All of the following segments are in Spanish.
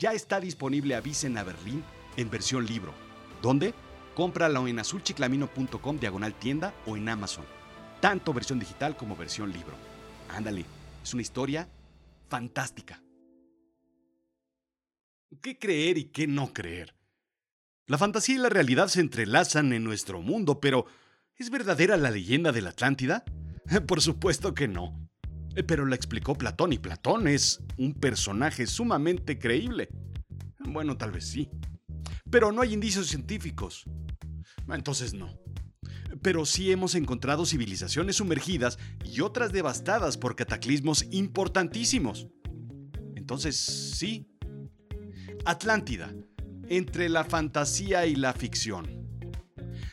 ya está disponible Avisen a Berlín en versión libro. ¿Dónde? Cómpralo en azulchiclamino.com diagonal tienda o en Amazon. Tanto versión digital como versión libro. Ándale, es una historia fantástica. ¿Qué creer y qué no creer? La fantasía y la realidad se entrelazan en nuestro mundo, pero ¿es verdadera la leyenda de la Atlántida? Por supuesto que no. Pero la explicó Platón y Platón es un personaje sumamente creíble. Bueno, tal vez sí. Pero no hay indicios científicos. Entonces no. Pero sí hemos encontrado civilizaciones sumergidas y otras devastadas por cataclismos importantísimos. Entonces sí. Atlántida, entre la fantasía y la ficción.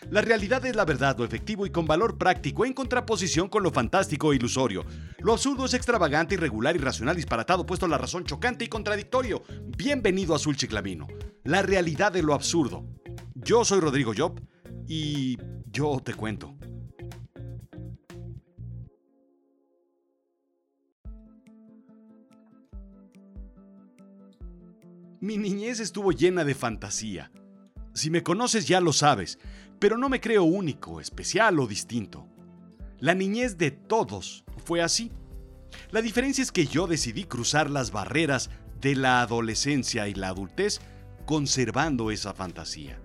La realidad es la verdad, lo efectivo y con valor práctico en contraposición con lo fantástico e ilusorio. Lo absurdo es extravagante, irregular, irracional, disparatado, puesto la razón chocante y contradictorio. Bienvenido a Azul Chiclamino, la realidad de lo absurdo. Yo soy Rodrigo Job y yo te cuento. Mi niñez estuvo llena de fantasía. Si me conoces ya lo sabes, pero no me creo único, especial o distinto. La niñez de todos fue así. La diferencia es que yo decidí cruzar las barreras de la adolescencia y la adultez conservando esa fantasía.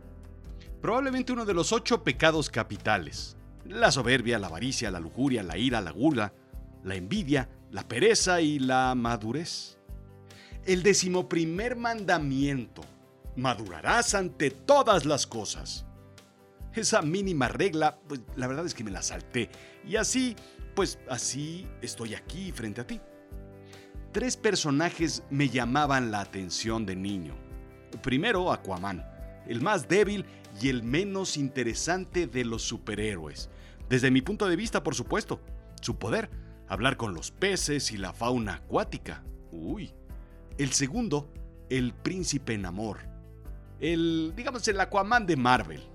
Probablemente uno de los ocho pecados capitales. La soberbia, la avaricia, la lujuria, la ira, la gula, la envidia, la pereza y la madurez. El decimoprimer mandamiento. Madurarás ante todas las cosas. Esa mínima regla, pues la verdad es que me la salté. Y así, pues así estoy aquí frente a ti. Tres personajes me llamaban la atención de niño. Primero, Aquaman, el más débil y el menos interesante de los superhéroes. Desde mi punto de vista, por supuesto. Su poder, hablar con los peces y la fauna acuática. Uy. El segundo, el príncipe en amor. El, digamos, el Aquaman de Marvel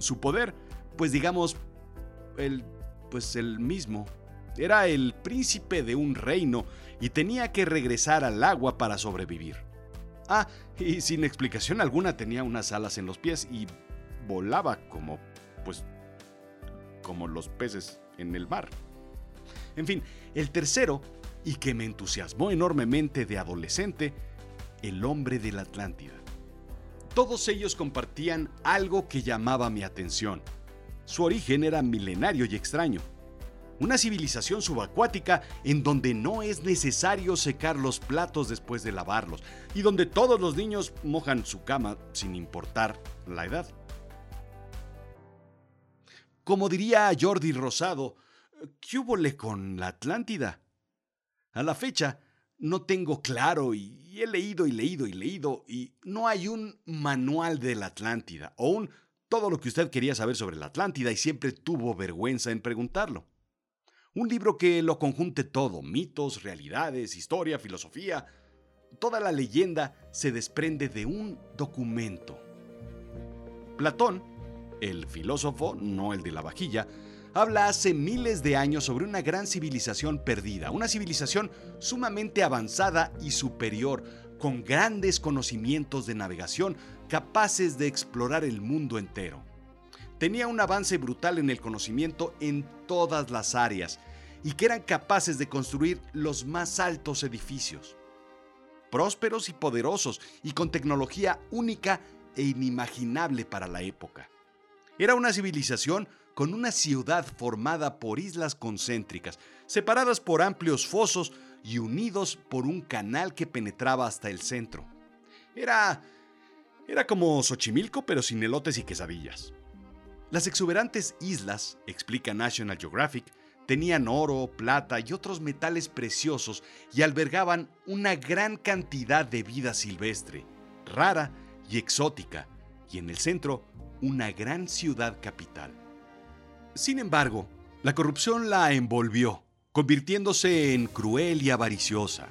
su poder, pues digamos, el, pues el mismo. Era el príncipe de un reino y tenía que regresar al agua para sobrevivir. Ah, y sin explicación alguna tenía unas alas en los pies y volaba como, pues, como los peces en el mar. En fin, el tercero, y que me entusiasmó enormemente de adolescente, el hombre de la Atlántida. Todos ellos compartían algo que llamaba mi atención. Su origen era milenario y extraño. Una civilización subacuática en donde no es necesario secar los platos después de lavarlos y donde todos los niños mojan su cama sin importar la edad. Como diría Jordi Rosado, ¿qué hubo con la Atlántida? A la fecha, no tengo claro y he leído y leído y leído y no hay un manual de la Atlántida o un todo lo que usted quería saber sobre la Atlántida y siempre tuvo vergüenza en preguntarlo. Un libro que lo conjunte todo, mitos, realidades, historia, filosofía. Toda la leyenda se desprende de un documento. Platón, el filósofo, no el de la vajilla, habla hace miles de años sobre una gran civilización perdida, una civilización sumamente avanzada y superior, con grandes conocimientos de navegación capaces de explorar el mundo entero. Tenía un avance brutal en el conocimiento en todas las áreas y que eran capaces de construir los más altos edificios. Prósperos y poderosos y con tecnología única e inimaginable para la época. Era una civilización con una ciudad formada por islas concéntricas, separadas por amplios fosos y unidos por un canal que penetraba hasta el centro. Era... era como Xochimilco pero sin elotes y quesadillas. Las exuberantes islas, explica National Geographic, tenían oro, plata y otros metales preciosos y albergaban una gran cantidad de vida silvestre, rara y exótica, y en el centro una gran ciudad capital. Sin embargo, la corrupción la envolvió, convirtiéndose en cruel y avariciosa.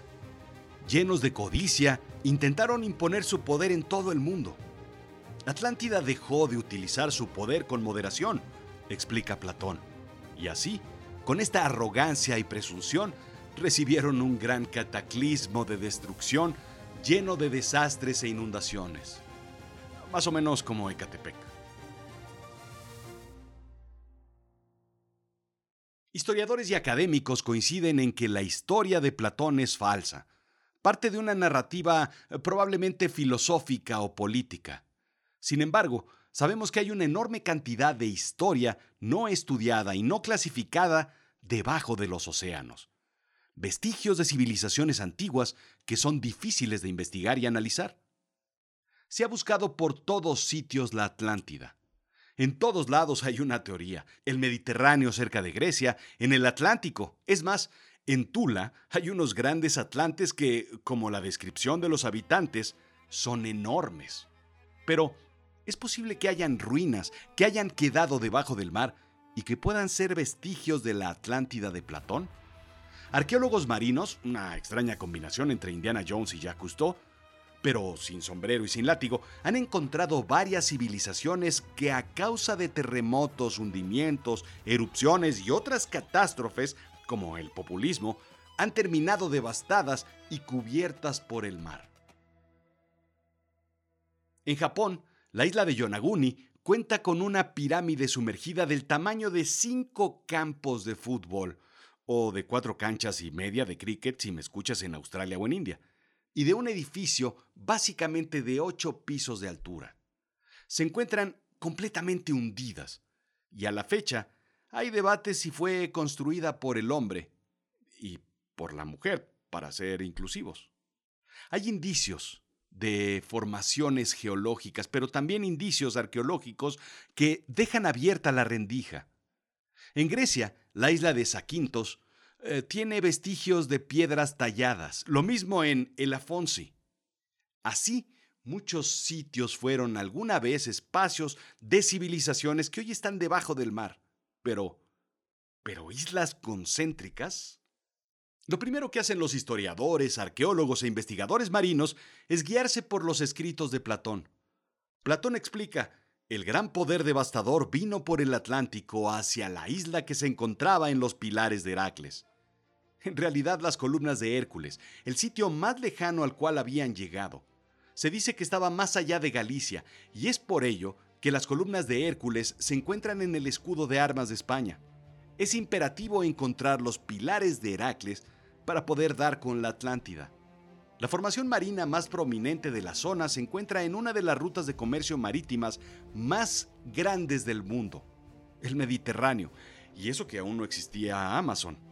Llenos de codicia, intentaron imponer su poder en todo el mundo. Atlántida dejó de utilizar su poder con moderación, explica Platón, y así, con esta arrogancia y presunción, recibieron un gran cataclismo de destrucción lleno de desastres e inundaciones. Más o menos como Ecatepec. Historiadores y académicos coinciden en que la historia de Platón es falsa, parte de una narrativa eh, probablemente filosófica o política. Sin embargo, sabemos que hay una enorme cantidad de historia no estudiada y no clasificada debajo de los océanos. Vestigios de civilizaciones antiguas que son difíciles de investigar y analizar. Se ha buscado por todos sitios la Atlántida. En todos lados hay una teoría. El Mediterráneo cerca de Grecia, en el Atlántico. Es más, en Tula hay unos grandes atlantes que, como la descripción de los habitantes, son enormes. Pero, ¿es posible que hayan ruinas, que hayan quedado debajo del mar y que puedan ser vestigios de la Atlántida de Platón? Arqueólogos marinos, una extraña combinación entre Indiana Jones y Jacques Cousteau, pero sin sombrero y sin látigo, han encontrado varias civilizaciones que a causa de terremotos, hundimientos, erupciones y otras catástrofes, como el populismo, han terminado devastadas y cubiertas por el mar. En Japón, la isla de Yonaguni cuenta con una pirámide sumergida del tamaño de cinco campos de fútbol, o de cuatro canchas y media de cricket si me escuchas en Australia o en India y de un edificio básicamente de ocho pisos de altura. Se encuentran completamente hundidas y a la fecha hay debates si fue construida por el hombre y por la mujer, para ser inclusivos. Hay indicios de formaciones geológicas, pero también indicios arqueológicos que dejan abierta la rendija. En Grecia, la isla de Saquintos eh, tiene vestigios de piedras talladas, lo mismo en El Afonsi. Así, muchos sitios fueron alguna vez espacios de civilizaciones que hoy están debajo del mar. Pero, ¿pero islas concéntricas? Lo primero que hacen los historiadores, arqueólogos e investigadores marinos es guiarse por los escritos de Platón. Platón explica, el gran poder devastador vino por el Atlántico hacia la isla que se encontraba en los pilares de Heracles. En realidad las columnas de Hércules, el sitio más lejano al cual habían llegado. Se dice que estaba más allá de Galicia, y es por ello que las columnas de Hércules se encuentran en el escudo de armas de España. Es imperativo encontrar los pilares de Heracles para poder dar con la Atlántida. La formación marina más prominente de la zona se encuentra en una de las rutas de comercio marítimas más grandes del mundo, el Mediterráneo, y eso que aún no existía Amazon.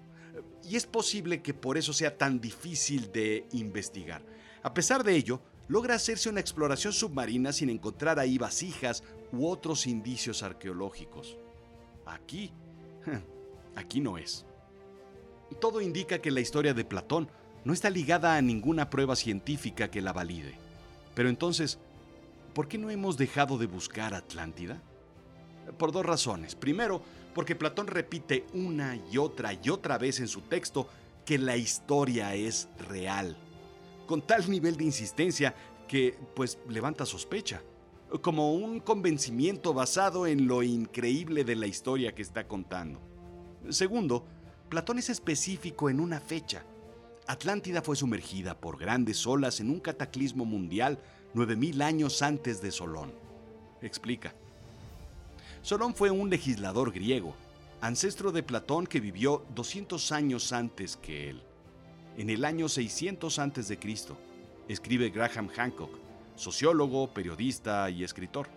Y es posible que por eso sea tan difícil de investigar. A pesar de ello, logra hacerse una exploración submarina sin encontrar ahí vasijas u otros indicios arqueológicos. Aquí, aquí no es. Todo indica que la historia de Platón no está ligada a ninguna prueba científica que la valide. Pero entonces, ¿por qué no hemos dejado de buscar Atlántida? Por dos razones. Primero, porque Platón repite una y otra y otra vez en su texto que la historia es real, con tal nivel de insistencia que pues levanta sospecha, como un convencimiento basado en lo increíble de la historia que está contando. Segundo, Platón es específico en una fecha. Atlántida fue sumergida por grandes olas en un cataclismo mundial 9000 años antes de Solón. Explica. Solón fue un legislador griego, ancestro de Platón que vivió 200 años antes que él. En el año 600 a.C., escribe Graham Hancock, sociólogo, periodista y escritor.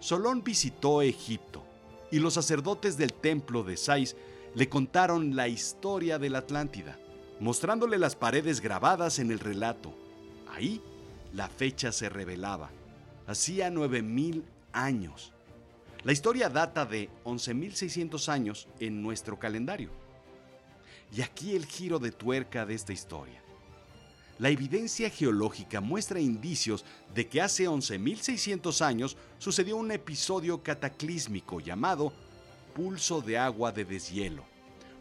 Solón visitó Egipto y los sacerdotes del templo de Sais le contaron la historia de la Atlántida, mostrándole las paredes grabadas en el relato. Ahí la fecha se revelaba. Hacía 9000 años. La historia data de 11.600 años en nuestro calendario. Y aquí el giro de tuerca de esta historia. La evidencia geológica muestra indicios de que hace 11.600 años sucedió un episodio cataclísmico llamado pulso de agua de deshielo,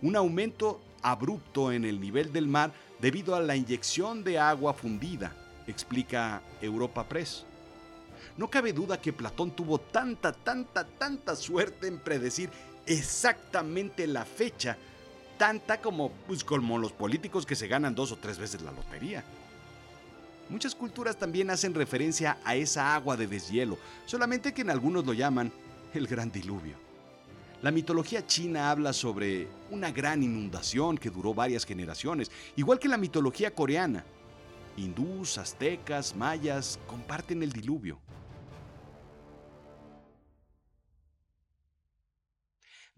un aumento abrupto en el nivel del mar debido a la inyección de agua fundida, explica Europa Press. No cabe duda que Platón tuvo tanta, tanta, tanta suerte en predecir exactamente la fecha, tanta como, pues, los políticos que se ganan dos o tres veces la lotería. Muchas culturas también hacen referencia a esa agua de deshielo, solamente que en algunos lo llaman el gran diluvio. La mitología china habla sobre una gran inundación que duró varias generaciones, igual que la mitología coreana. Hindús, aztecas, mayas comparten el diluvio.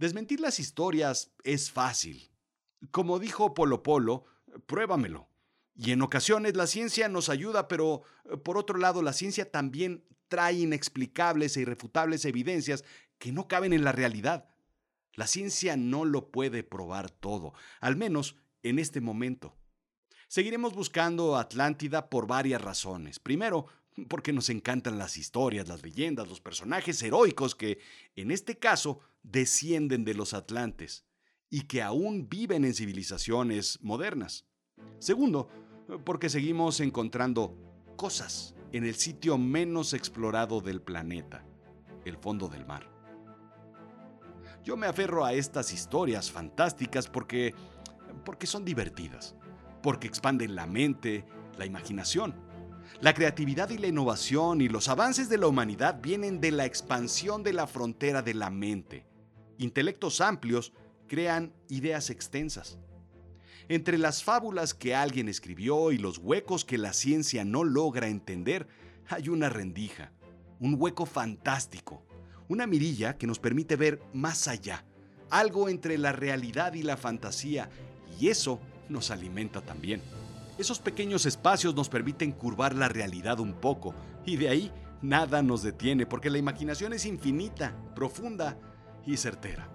Desmentir las historias es fácil. Como dijo Polo Polo, pruébamelo. Y en ocasiones la ciencia nos ayuda, pero eh, por otro lado la ciencia también trae inexplicables e irrefutables evidencias que no caben en la realidad. La ciencia no lo puede probar todo, al menos en este momento. Seguiremos buscando Atlántida por varias razones. Primero, porque nos encantan las historias, las leyendas, los personajes heroicos que, en este caso, descienden de los atlantes y que aún viven en civilizaciones modernas. Segundo, porque seguimos encontrando cosas en el sitio menos explorado del planeta, el fondo del mar. Yo me aferro a estas historias fantásticas porque porque son divertidas, porque expanden la mente, la imaginación. La creatividad y la innovación y los avances de la humanidad vienen de la expansión de la frontera de la mente. Intelectos amplios crean ideas extensas. Entre las fábulas que alguien escribió y los huecos que la ciencia no logra entender, hay una rendija, un hueco fantástico, una mirilla que nos permite ver más allá, algo entre la realidad y la fantasía, y eso nos alimenta también. Esos pequeños espacios nos permiten curvar la realidad un poco, y de ahí nada nos detiene, porque la imaginación es infinita, profunda y certera.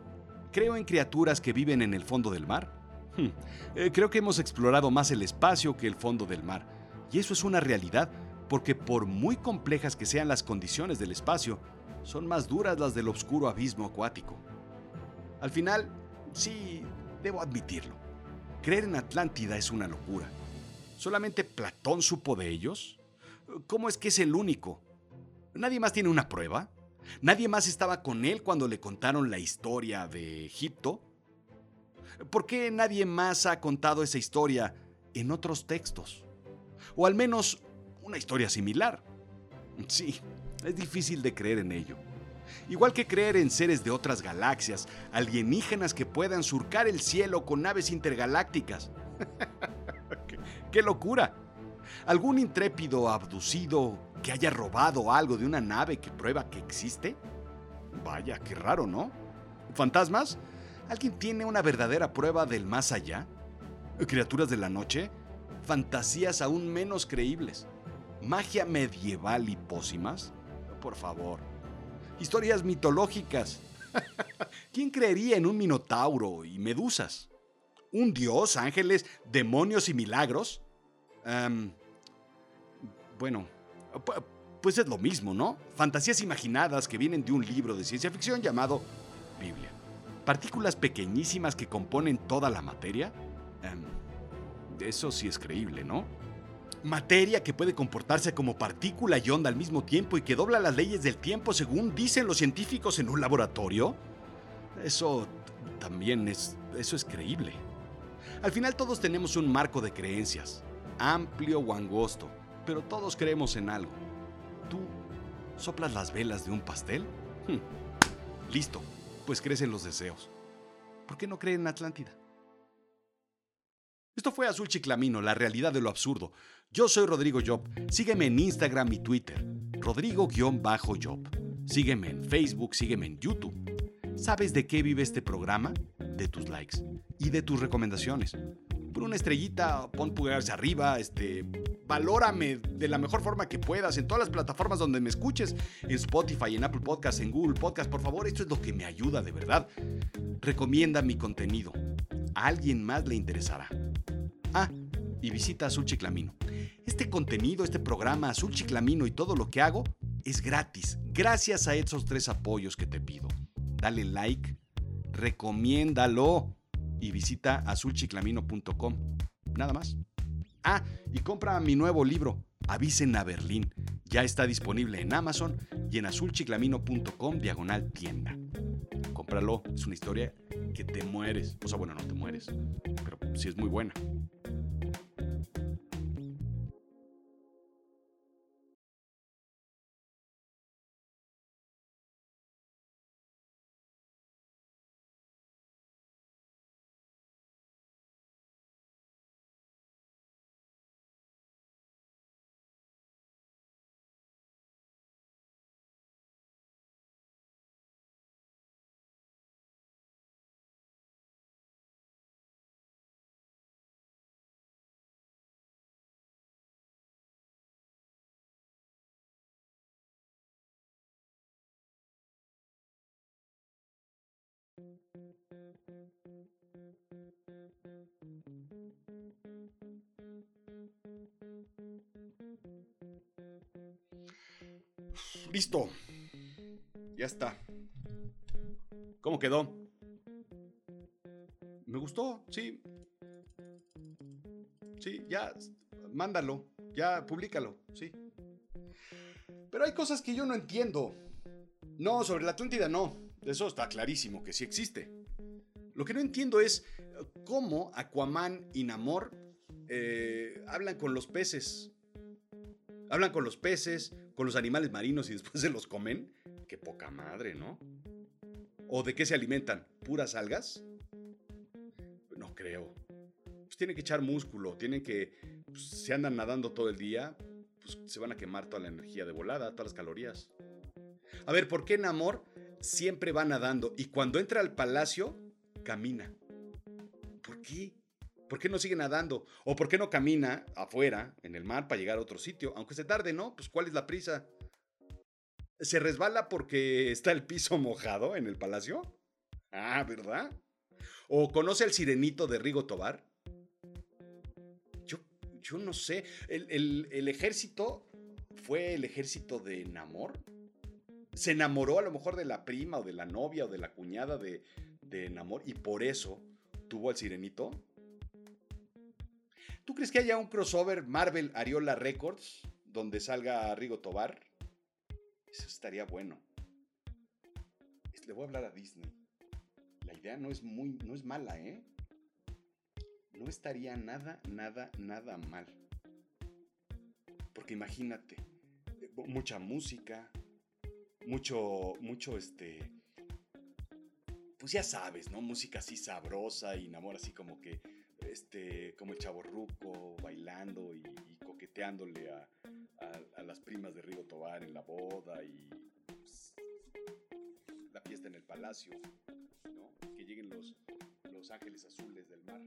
Creo en criaturas que viven en el fondo del mar. Hmm, eh, creo que hemos explorado más el espacio que el fondo del mar, y eso es una realidad, porque por muy complejas que sean las condiciones del espacio, son más duras las del oscuro abismo acuático. Al final, sí, debo admitirlo. Creer en Atlántida es una locura. ¿Solamente Platón supo de ellos? ¿Cómo es que es el único? ¿Nadie más tiene una prueba? ¿Nadie más estaba con él cuando le contaron la historia de Egipto? ¿Por qué nadie más ha contado esa historia en otros textos? O al menos una historia similar. Sí, es difícil de creer en ello. Igual que creer en seres de otras galaxias, alienígenas que puedan surcar el cielo con naves intergalácticas. ¡Qué, locura! ¿Algún intrépido abducido que haya robado algo de una nave que prueba que existe? Vaya, qué raro, ¿no? ¿Fantasmas? ¿Alguien tiene una verdadera prueba del más allá? ¿Criaturas de la noche? Fantasías aún menos creíbles. ¿Magia medieval y pócimas? Por favor. Historias mitológicas. ¿Quién creería en un minotauro y medusas? ¿Un dios, ángeles, demonios y milagros? bueno, pues es lo mismo, ¿no? Fantasías imaginadas que vienen de un libro de ciencia ficción llamado Biblia. Partículas pequeñísimas que componen toda la materia. eso sí es creíble, ¿no? Materia que puede comportarse como partícula y onda al mismo tiempo y que dobla las leyes del tiempo según dicen los científicos en un laboratorio. Eso también es... eso es creíble. Al final todos tenemos un marco de creencias, amplio o angosto, pero todos creemos en algo. ¿Tú soplas las velas de un pastel? Hmm. Listo, pues crecen los deseos. ¿Por qué no creen en Atlántida? Esto fue Azul Chiclamino, la realidad de lo absurdo. Yo soy Rodrigo Job. Sígueme en Instagram y Twitter. Rodrigo-Job. Sígueme en Facebook, sígueme en YouTube. ¿Sabes de qué vive este programa? De tus likes y de tus recomendaciones. Por una estrellita, pon pulgares arriba, este, valórame de la mejor forma que puedas en todas las plataformas donde me escuches, en Spotify, en Apple Podcasts, en Google Podcasts, por favor, esto es lo que me ayuda de verdad. Recomienda mi contenido. A alguien más le interesará. Ah, y visita Azul Chiclamino. Este contenido, este programa Azul Chiclamino y todo lo que hago es gratis, gracias a esos tres apoyos que te pido. Dale like, recomiéndalo y visita azulchiclamino.com. Nada más. Ah, y compra mi nuevo libro, Avisen a Berlín. Ya está disponible en Amazon y en azulchiclamino.com diagonal tienda. Cómpralo, es una historia que te mueres. O sea, bueno, no te mueres, pero sí es muy buena. Listo. Ya está. ¿Cómo quedó? Me gustó, sí. Sí, ya, mándalo, ya, públicalo, sí. Pero hay cosas que yo no entiendo. No, sobre la Atlántida no. Eso está clarísimo que sí existe. Lo que no entiendo es cómo Aquaman y Namor eh, hablan con los peces. Hablan con los peces, con los animales marinos y después se los comen. Qué poca madre, ¿no? ¿O de qué se alimentan? ¿Puras algas? No creo. Pues tienen que echar músculo, tienen que... Pues, se andan nadando todo el día, pues se van a quemar toda la energía de volada, todas las calorías. A ver, ¿por qué Namor siempre va nadando y cuando entra al palacio camina? ¿Por qué? ¿Por qué no sigue nadando? ¿O por qué no camina afuera, en el mar, para llegar a otro sitio? Aunque se tarde, ¿no? Pues ¿cuál es la prisa? ¿Se resbala porque está el piso mojado en el palacio? Ah, ¿verdad? ¿O conoce al sirenito de Rigo Tobar? Yo, yo no sé. ¿El, ejército fue el ejército de Namor? ¿Se enamoró a lo mejor de la prima o de la novia o de la cuñada de, de Namor y por eso tuvo al sirenito? ¿Tú crees que haya un crossover Marvel Ariola Records donde salga Rigo Tobar? Eso estaría bueno. Le voy a hablar a Disney. La idea no es muy, no es mala, ¿eh? No estaría nada, nada, nada mal. Porque imagínate, mucha música, mucho, mucho este, pues ya sabes, ¿no? Música así sabrosa y amor así como que, este, como el chavo ruco bailando y, coqueteándole a, a, las primas de Rigo Tobar en la boda y pues, la fiesta en el palacio, ¿no? Que lleguen los, los ángeles azules del mar.